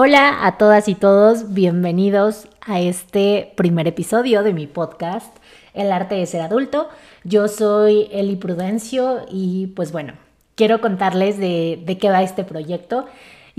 Hola a todas y todos, bienvenidos a este primer episodio de mi podcast, El arte de ser adulto. Yo soy Eli Prudencio y pues bueno, quiero contarles de, de qué va este proyecto.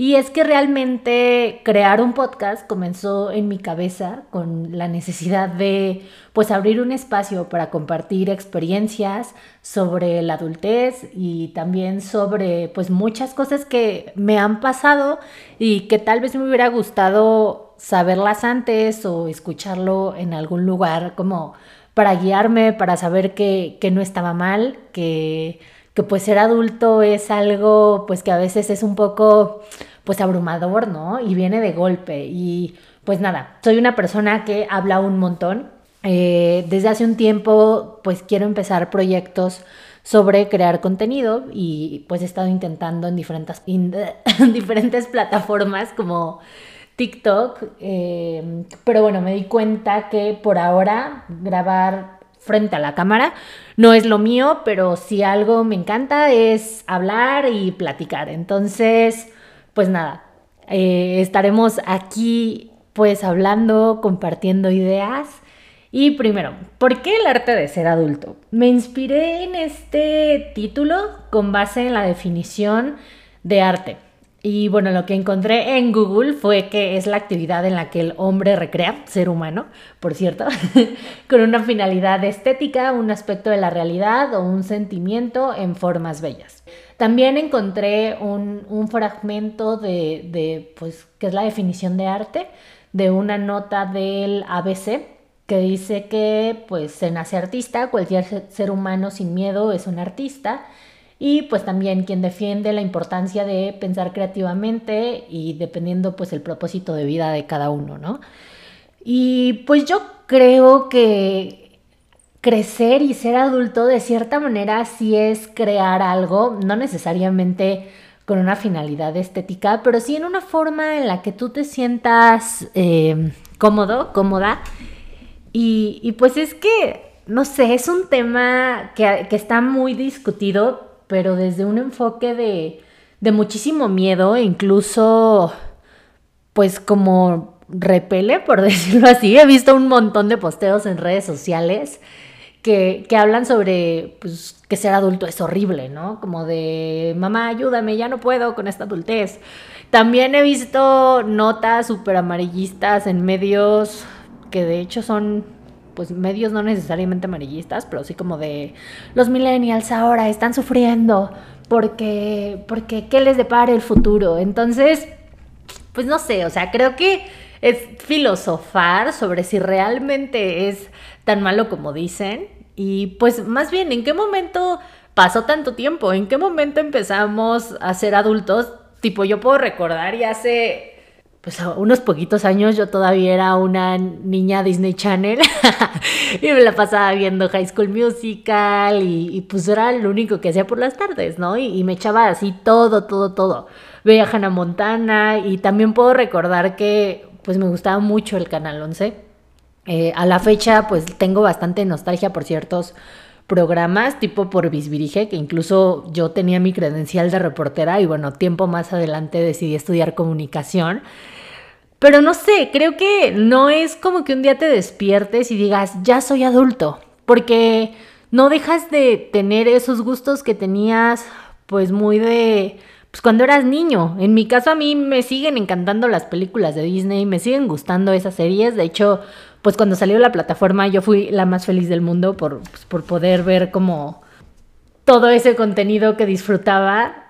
Y es que realmente crear un podcast comenzó en mi cabeza con la necesidad de pues abrir un espacio para compartir experiencias sobre la adultez y también sobre pues muchas cosas que me han pasado y que tal vez me hubiera gustado saberlas antes o escucharlo en algún lugar como para guiarme, para saber que, que no estaba mal, que, que pues ser adulto es algo pues que a veces es un poco pues abrumador, ¿no? Y viene de golpe. Y pues nada, soy una persona que habla un montón. Eh, desde hace un tiempo pues quiero empezar proyectos sobre crear contenido y pues he estado intentando en diferentes, diferentes plataformas como TikTok, eh, pero bueno, me di cuenta que por ahora grabar frente a la cámara no es lo mío, pero si algo me encanta es hablar y platicar. Entonces, pues nada, eh, estaremos aquí pues hablando, compartiendo ideas. Y primero, ¿por qué el arte de ser adulto? Me inspiré en este título con base en la definición de arte. Y bueno, lo que encontré en Google fue que es la actividad en la que el hombre recrea, ser humano, por cierto, con una finalidad estética, un aspecto de la realidad o un sentimiento en formas bellas. También encontré un, fragmento de, de, pues, que es la definición de arte, de una nota del ABC, que dice que, pues, se nace artista, cualquier ser humano sin miedo es un artista, y pues también quien defiende la importancia de pensar creativamente y dependiendo pues el propósito de vida de cada uno, ¿no? Y pues yo creo que crecer y ser adulto de cierta manera sí es crear algo, no necesariamente con una finalidad estética, pero sí en una forma en la que tú te sientas eh, cómodo, cómoda. Y, pues es que, no sé, es un tema que, que está muy discutido pero desde un enfoque de, de muchísimo miedo, incluso pues como repele, por decirlo así. He visto un montón de posteos en redes sociales que, que, hablan sobre pues, que ser adulto es horrible, ¿no? Como de, mamá, ayúdame, ya no puedo con esta adultez. También he visto notas súper amarillistas en medios que de hecho son pues medios no necesariamente amarillistas, pero sí como de los millennials ahora están sufriendo porque, porque ¿qué les depara el futuro? Entonces, pues no sé, o sea, creo que es filosofar sobre si realmente es tan malo como dicen y pues más bien, ¿en qué momento pasó tanto tiempo? ¿En qué momento empezamos a ser adultos? Tipo, yo puedo recordar y hace pues unos poquitos años yo todavía era una niña Disney Channel y me la pasaba viendo High School Musical y, pues era lo único que hacía por las tardes, ¿no? Y, me echaba así todo, todo, todo. Veía Hannah Montana y también puedo recordar que pues me gustaba mucho el Canal 11. Eh, a la fecha pues tengo bastante nostalgia por ciertos programas tipo por Bisbirige, que incluso yo tenía mi credencial de reportera y bueno, tiempo más adelante decidí estudiar comunicación. Pero no sé, creo que no es como que un día te despiertes y digas, ya soy adulto, porque no dejas de tener esos gustos que tenías pues muy de pues cuando eras niño. En mi caso a mí me siguen encantando las películas de Disney, me siguen gustando esas series. De hecho, pues cuando salió la plataforma yo fui la más feliz del mundo por, pues, por poder ver como todo ese contenido que disfrutaba.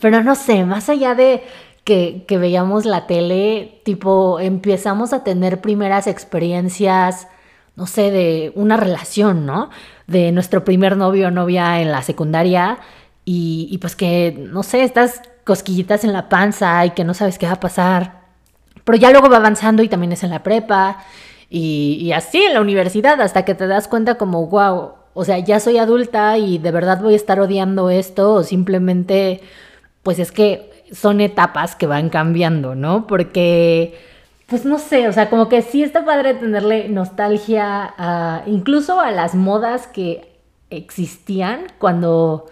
Pero no sé, más allá de que, veíamos la tele, tipo, empezamos a tener primeras experiencias, no sé, de una relación, ¿no? De nuestro primer novio o novia en la secundaria y, y pues que, no sé, estas cosquillitas en la panza y que no sabes qué va a pasar. Pero ya luego va avanzando y también es en la prepa y, así en la universidad hasta que te das cuenta como, wow, o sea, ya soy adulta y de verdad voy a estar odiando esto o simplemente, pues es que son etapas que van cambiando, ¿no? Porque, pues no sé, o sea, como que sí está padre tenerle nostalgia a, incluso a las modas que existían cuando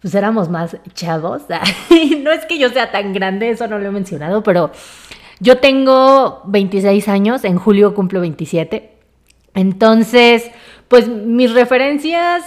pues éramos más chavos. no es que yo sea tan grande, eso no lo he mencionado, pero Yo tengo 26 años, en julio cumplo 27. Entonces, pues mis referencias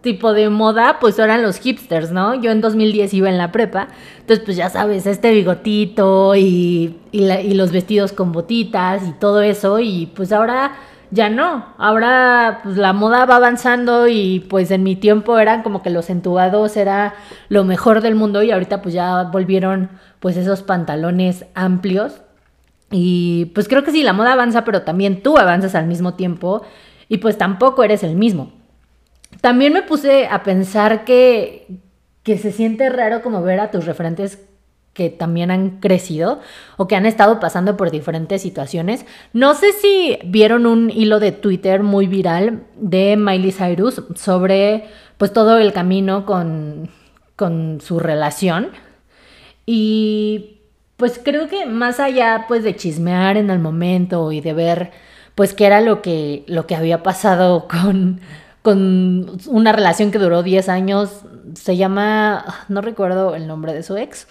tipo de moda, pues eran los hipsters, ¿no? Yo en 2010 iba en la prepa, entonces pues ya sabes, este bigotito y, y, los vestidos con botitas y todo eso, y pues ahora ya no, ahora pues la moda va avanzando y pues en mi tiempo eran como que los entubados era lo mejor del mundo y ahorita pues ya volvieron pues esos pantalones amplios y pues creo que sí, la moda avanza, pero también tú avanzas al mismo tiempo y pues tampoco eres el mismo. También me puse a pensar que, que se siente raro como ver a tus referentes que también han crecido o que han estado pasando por diferentes situaciones. No sé si vieron un hilo de Twitter muy viral de Miley Cyrus sobre pues todo el camino con, con su relación. Y pues creo que más allá pues de chismear en el momento y de ver pues qué era lo que, lo que había pasado con con una relación que duró 10 años, se llama, no recuerdo el nombre de su ex,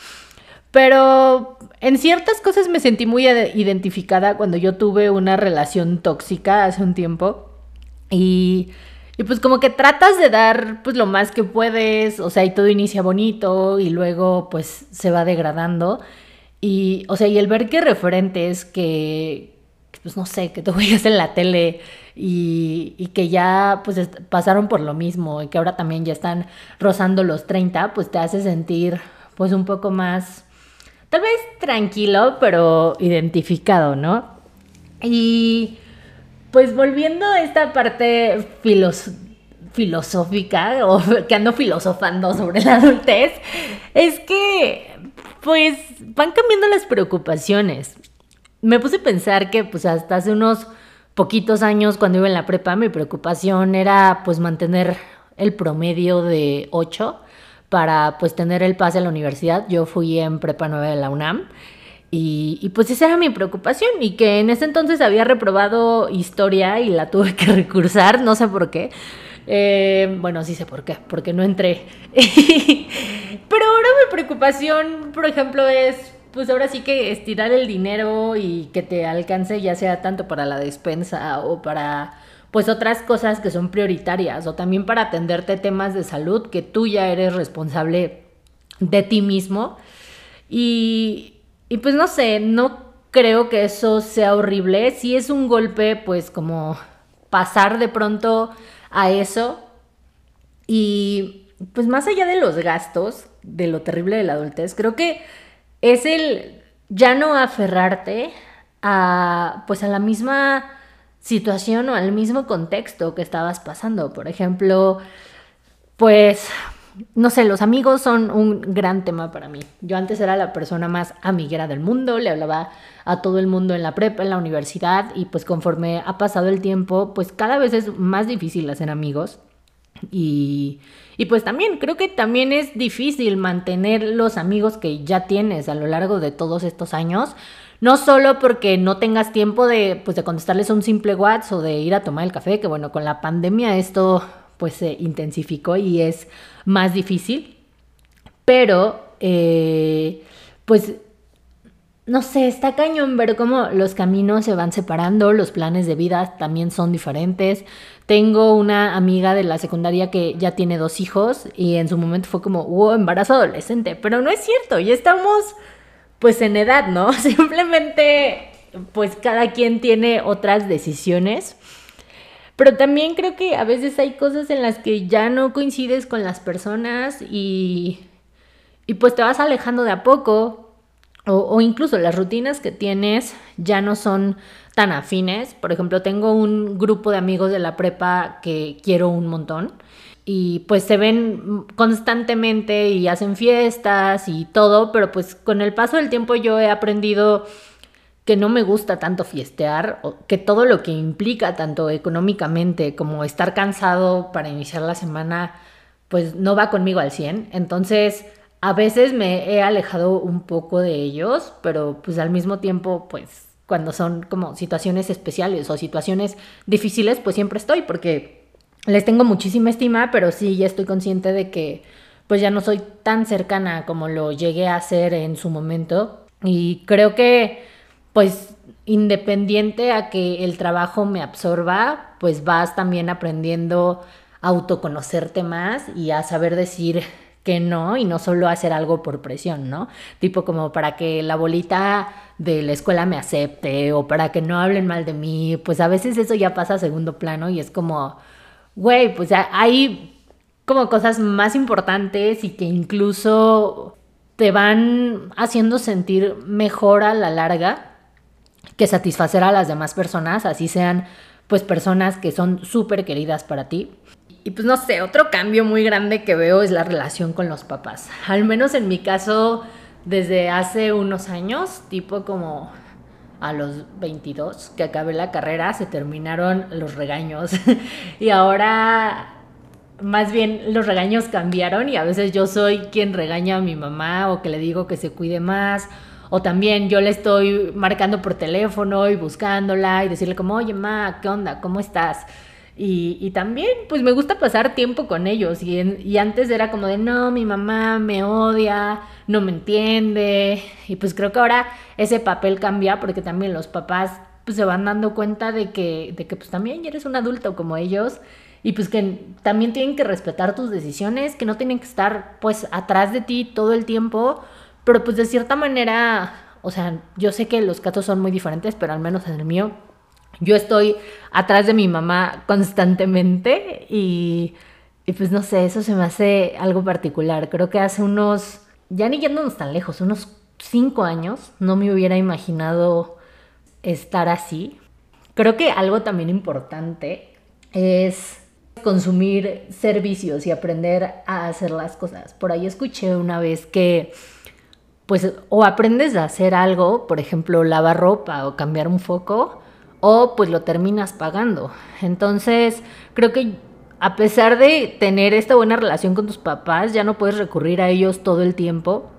pero en ciertas cosas me sentí muy identificada cuando yo tuve una relación tóxica hace un tiempo y, y pues como que tratas de dar pues lo más que puedes, o sea, y todo inicia bonito y luego pues se va degradando. Y, o sea, y el ver que referentes que, pues no sé, que tú veías en la tele y, que ya pues pasaron por lo mismo y que ahora también ya están rozando los 30, pues te hace sentir pues un poco más, tal vez tranquilo, pero identificado, ¿no? Y pues volviendo a esta parte filosófica o que ando filosofando sobre la adultez, es que pues van cambiando las preocupaciones. Me puse a pensar que pues hasta hace unos poquitos años cuando iba en la prepa, mi preocupación era pues mantener el promedio de 8 para pues tener el pase a la universidad. Yo fui en prepa 9 de la UNAM y, pues esa era mi preocupación y que en ese entonces había reprobado historia y la tuve que recursar, no sé por qué. Eh, bueno, sí sé por qué, porque no entré. Pero ahora mi preocupación, por ejemplo, es pues ahora sí que estirar el dinero y que te alcance ya sea tanto para la despensa o para pues otras cosas que son prioritarias o también para atenderte temas de salud que tú ya eres responsable de ti mismo. Y, y pues no sé, no creo que eso sea horrible. Si es un golpe, pues como pasar de pronto a eso. Y pues más allá de los gastos, de lo terrible de la adultez, creo que es el ya no aferrarte a pues a la misma situación o al mismo contexto que estabas pasando. Por ejemplo, pues no sé, los amigos son un gran tema para mí. Yo antes era la persona más amiguera del mundo, le hablaba a todo el mundo en la prepa, en la universidad y pues conforme ha pasado el tiempo, pues cada vez es más difícil hacer amigos. Y, y, pues también creo que también es difícil mantener los amigos que ya tienes a lo largo de todos estos años. No solo porque no tengas tiempo de, pues, de contestarles un simple WhatsApp o de ir a tomar el café, que bueno, con la pandemia esto pues se intensificó y es más difícil. Pero, eh, pues no sé, está cañón ver cómo los caminos se van separando, los planes de vida también son diferentes. Tengo una amiga de la secundaria que ya tiene dos hijos y en su momento fue como, wow, embarazo adolescente, pero no es cierto, ya estamos pues en edad, ¿no? Simplemente pues cada quien tiene otras decisiones. Pero también creo que a veces hay cosas en las que ya no coincides con las personas y, y pues te vas alejando de a poco o, incluso las rutinas que tienes ya no son tan afines. Por ejemplo, tengo un grupo de amigos de la prepa que quiero un montón y pues se ven constantemente y hacen fiestas y todo, pero pues con el paso del tiempo yo he aprendido que no me gusta tanto fiestear, que todo lo que implica tanto económicamente como estar cansado para iniciar la semana, pues no va conmigo al 100. Entonces, a veces me he alejado un poco de ellos, pero pues al mismo tiempo, pues cuando son como situaciones especiales o situaciones difíciles, pues siempre estoy porque les tengo muchísima estima, pero sí ya estoy consciente de que pues ya no soy tan cercana como lo llegué a ser en su momento. Y creo que, pues, independiente a que el trabajo me absorba, pues vas también aprendiendo a autoconocerte más y a saber decir que no y no solo hacer algo por presión, ¿no? Tipo como para que la bolita de la escuela me acepte o para que no hablen mal de mí, pues a veces eso ya pasa a segundo plano y es como, güey, pues hay como cosas más importantes y que incluso te van haciendo sentir mejor a la larga que satisfacer a las demás personas, así sean pues personas que son súper queridas para ti. Y pues no sé, otro cambio muy grande que veo es la relación con los papás. Al menos en mi caso, desde hace unos años, tipo como a los 22 que acabé la carrera, se terminaron los regaños. y ahora, más bien, los regaños cambiaron y a veces yo soy quien regaña a mi mamá o que le digo que se cuide más. O también yo le estoy marcando por teléfono y buscándola y decirle como, oye, ma, ¿qué onda? ¿Cómo estás? Y, también, pues me gusta pasar tiempo con ellos. Y, y, antes era como de, no, mi mamá me odia, no me entiende. Y pues creo que ahora ese papel cambia porque también los papás pues, se van dando cuenta de que, de que pues también eres un adulto como ellos. Y pues que también tienen que respetar tus decisiones, que no tienen que estar pues atrás de ti todo el tiempo. Pero pues de cierta manera, o sea, yo sé que los casos son muy diferentes, pero al menos en el mío yo estoy atrás de mi mamá constantemente y, pues no sé, eso se me hace algo particular. Creo que hace unos, ya ni yéndonos tan lejos, unos cinco años, no me hubiera imaginado estar así. Creo que algo también importante es consumir servicios y aprender a hacer las cosas. Por ahí escuché una vez que pues o aprendes a hacer algo, por ejemplo, lavar ropa o cambiar un foco, o pues lo terminas pagando. Entonces, creo que a pesar de tener esta buena relación con tus papás, ya no puedes recurrir a ellos todo el tiempo.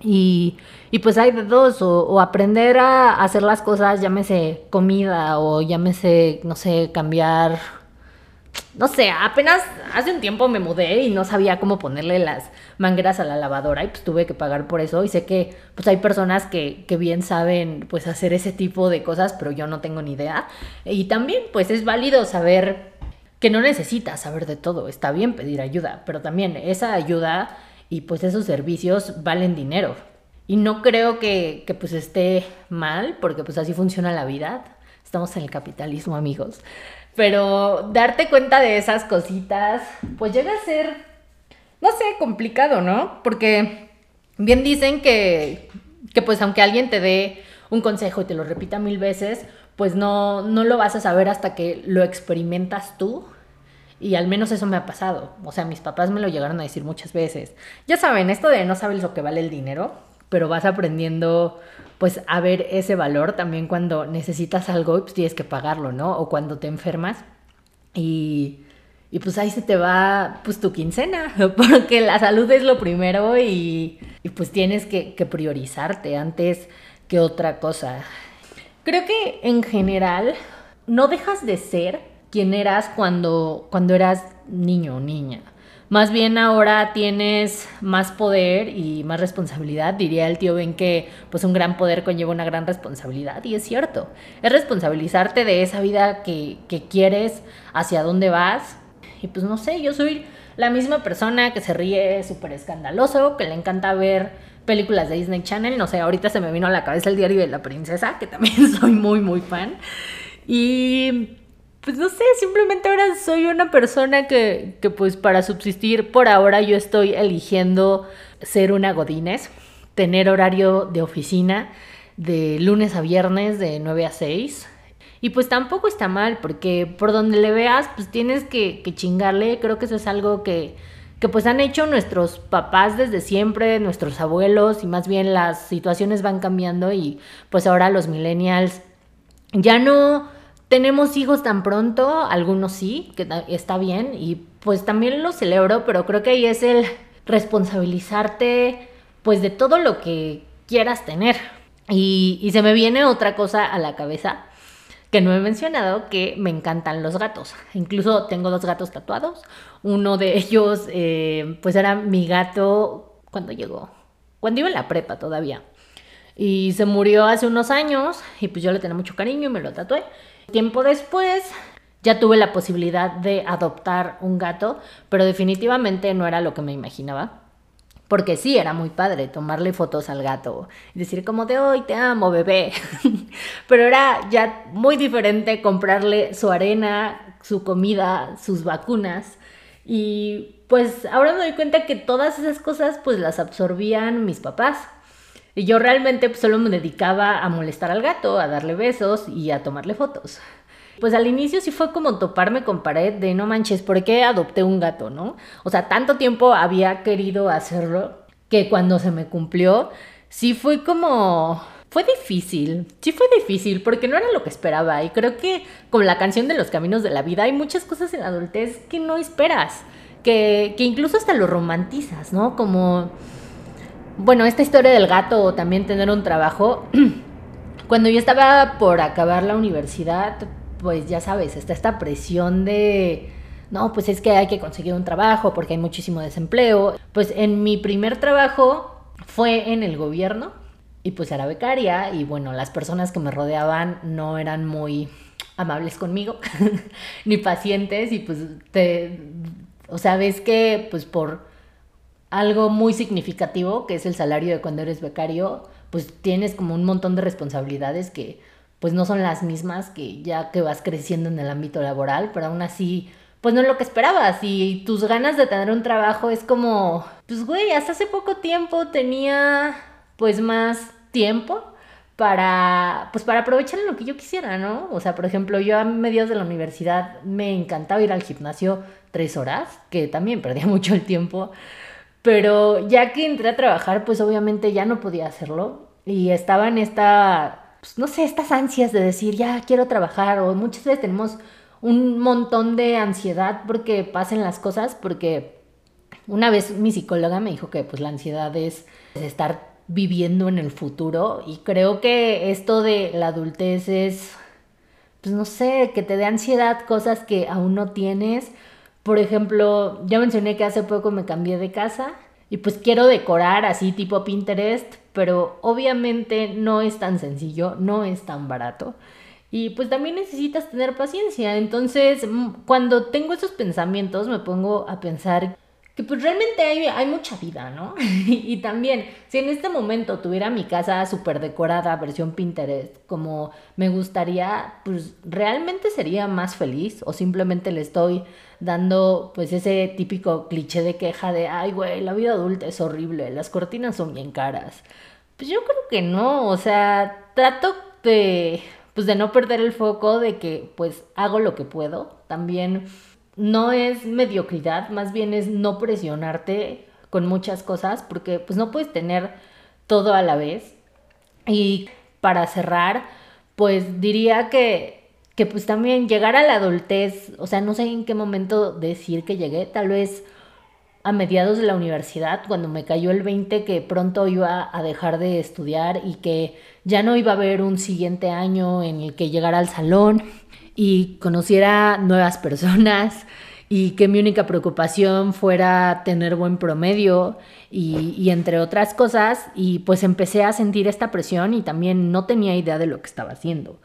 Y, y pues hay de dos, o, o, aprender a hacer las cosas, llámese comida o llámese, no sé, cambiar no sé, apenas hace un tiempo me mudé y no sabía cómo ponerle las mangueras a la lavadora y pues tuve que pagar por eso. Y sé que pues hay personas que, que bien saben pues hacer ese tipo de cosas pero yo no tengo ni idea. Y también pues es válido saber que no necesitas saber de todo, está bien pedir ayuda, pero también esa ayuda y pues esos servicios valen dinero. Y no creo que, que pues esté mal porque pues así funciona la vida, estamos en el capitalismo amigos. Pero darte cuenta de esas cositas, pues llega a ser, no sé, complicado, ¿no? Porque bien dicen que, que pues aunque alguien te dé un consejo y te lo repita mil veces, pues no, no lo vas a saber hasta que lo experimentas tú. Y al menos eso me ha pasado. O sea, mis papás me lo llegaron a decir muchas veces. Ya saben, esto de no sabes lo que vale el dinero, pero vas aprendiendo pues a ver ese valor también cuando necesitas algo pues tienes que pagarlo, ¿no? O cuando te enfermas y, y pues ahí se te va pues tu quincena, porque la salud es lo primero y, y pues tienes que, priorizarte antes que otra cosa. Creo que en general no dejas de ser quien eras cuando, cuando eras niño o niña. Más bien ahora tienes más poder y más responsabilidad. Diría el tío Ben que pues un gran poder conlleva una gran responsabilidad y es cierto. Es responsabilizarte de esa vida que, que quieres, hacia dónde vas. Y pues no sé, yo soy la misma persona que se ríe súper escandaloso, que le encanta ver películas de Disney Channel. No sé, ahorita se me vino a la cabeza el diario de la princesa, que también soy muy, muy fan. Y pues no sé, simplemente ahora soy una persona que, que pues para subsistir por ahora yo estoy eligiendo ser una godines, tener horario de oficina de lunes a viernes de 9 a 6. Y pues tampoco está mal, porque por donde le veas, pues tienes que, que chingarle. Creo que eso es algo que, que pues han hecho nuestros papás desde siempre, nuestros abuelos, y más bien las situaciones van cambiando y pues ahora los millennials ya no tenemos hijos tan pronto, algunos sí, que está bien, y pues también lo celebro, pero creo que ahí es el responsabilizarte pues de todo lo que quieras tener. Y, y se me viene otra cosa a la cabeza que no he mencionado, que me encantan los gatos. Incluso tengo dos gatos tatuados. Uno de ellos, eh, pues era mi gato cuando llegó, cuando iba en la prepa todavía. Y se murió hace unos años y pues yo le tenía mucho cariño y me lo tatué. Tiempo después ya tuve la posibilidad de adoptar un gato, pero definitivamente no era lo que me imaginaba. Porque sí, era muy padre tomarle fotos al gato y decir como de hoy te amo, bebé. Pero era ya muy diferente comprarle su arena, su comida, sus vacunas. Y pues ahora me doy cuenta que todas esas cosas pues las absorbían mis papás. Y yo realmente pues, solo me dedicaba a molestar al gato, a darle besos y a tomarle fotos. Pues al inicio sí fue como toparme con pared de no manches, ¿por qué adopté un gato, no? O sea, tanto tiempo había querido hacerlo que cuando se me cumplió, sí fue como... Fue difícil, sí fue difícil porque no era lo que esperaba y creo que con la canción de los caminos de la vida hay muchas cosas en la adultez que no esperas, que, que incluso hasta lo romantizas, ¿no? Como, bueno, esta historia del gato o también tener un trabajo, cuando yo estaba por acabar la universidad, pues ya sabes, está esta presión de, no, pues es que hay que conseguir un trabajo porque hay muchísimo desempleo. Pues en mi primer trabajo fue en el gobierno y pues era becaria y bueno, las personas que me rodeaban no eran muy amables conmigo ni pacientes y pues te, o sea, ves que pues por algo muy significativo que es el salario de cuando eres becario, pues tienes como un montón de responsabilidades que pues no son las mismas que ya que vas creciendo en el ámbito laboral, pero aún así, pues no es lo que esperabas y tus ganas de tener un trabajo es como, pues güey, hasta hace poco tiempo tenía pues más tiempo para, pues para aprovechar lo que yo quisiera, ¿no? O sea, por ejemplo, yo a mediados de la universidad me encantaba ir al gimnasio tres horas, que también perdía mucho el tiempo, pero ya que entré a trabajar, pues obviamente ya no podía hacerlo y estaba en esta pues, no sé, estas ansias de decir, ya quiero trabajar, o muchas veces tenemos un montón de ansiedad porque pasen las cosas, porque una vez mi psicóloga me dijo que pues la ansiedad es estar viviendo en el futuro y creo que esto de la adultez es, pues no sé, que te dé ansiedad cosas que aún no tienes. Por ejemplo, ya mencioné que hace poco me cambié de casa y pues quiero decorar así tipo Pinterest, pero obviamente no es tan sencillo, no es tan barato. Y pues también necesitas tener paciencia. Entonces, cuando tengo esos pensamientos, me pongo a pensar que pues realmente hay, hay mucha vida, ¿no? y también, si en este momento tuviera mi casa súper decorada, versión Pinterest, como me gustaría, pues realmente sería más feliz o simplemente le estoy dando pues ese típico cliché de queja de, ay güey, la vida adulta es horrible, las cortinas son bien caras. Pues yo creo que no, o sea, trato de pues de no perder el foco de que pues hago lo que puedo. También no es mediocridad, más bien es no presionarte con muchas cosas, porque pues no puedes tener todo a la vez. Y para cerrar, pues diría que, que pues también llegar a la adultez, o sea, no sé en qué momento decir que llegué, tal vez a mediados de la universidad, cuando me cayó el 20 que pronto iba a dejar de estudiar y que ya no iba a haber un siguiente año en el que llegara al salón y conociera nuevas personas y que mi única preocupación fuera tener buen promedio y, entre otras cosas y pues empecé a sentir esta presión y también no tenía idea de lo que estaba haciendo.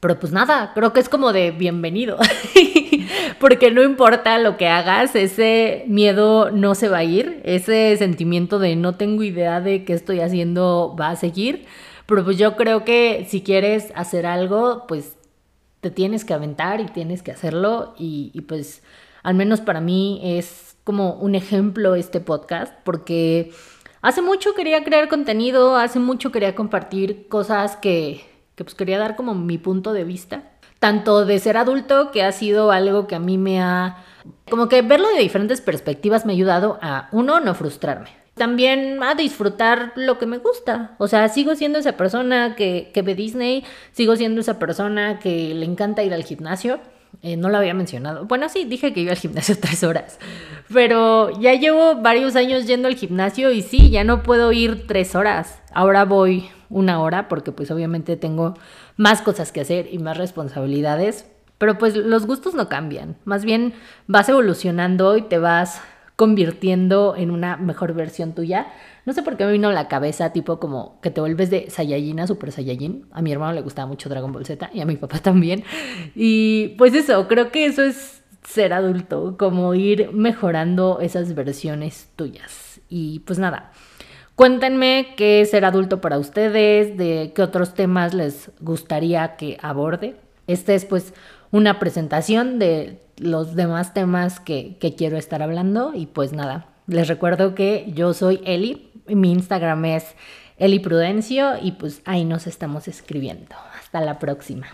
Pero pues nada, creo que es como de bienvenido, porque no importa lo que hagas, ese miedo no se va a ir, ese sentimiento de no tengo idea de qué estoy haciendo va a seguir, pero pues yo creo que si quieres hacer algo, pues te tienes que aventar y tienes que hacerlo y, pues al menos para mí es como un ejemplo este podcast porque hace mucho quería crear contenido, hace mucho quería compartir cosas que, que pues quería dar como mi punto de vista, tanto de ser adulto que ha sido algo que a mí me ha como que verlo de diferentes perspectivas me ha ayudado a uno no frustrarme también a disfrutar lo que me gusta. O sea, sigo siendo esa persona que, que ve Disney, sigo siendo esa persona que le encanta ir al gimnasio. Eh, no lo había mencionado. Bueno, sí, dije que iba al gimnasio tres horas. Pero ya llevo varios años yendo al gimnasio y sí, ya no puedo ir tres horas. Ahora voy una hora porque pues obviamente tengo más cosas que hacer y más responsabilidades. Pero pues los gustos no cambian. Más bien vas evolucionando y te vas convirtiendo en una mejor versión tuya. No sé por qué me vino a la cabeza, tipo como que te vuelves de Saiyajin a Super Saiyajin. A mi hermano le gustaba mucho Dragon Ball Z y a mi papá también. Y pues eso, creo que eso es ser adulto, como ir mejorando esas versiones tuyas. Y pues nada, cuéntenme qué es ser adulto para ustedes, de qué otros temas les gustaría que aborde. Este es pues una presentación de los demás temas que, quiero estar hablando y pues nada, les recuerdo que yo soy Eli, mi Instagram es Eli Prudencio y pues ahí nos estamos escribiendo. Hasta la próxima.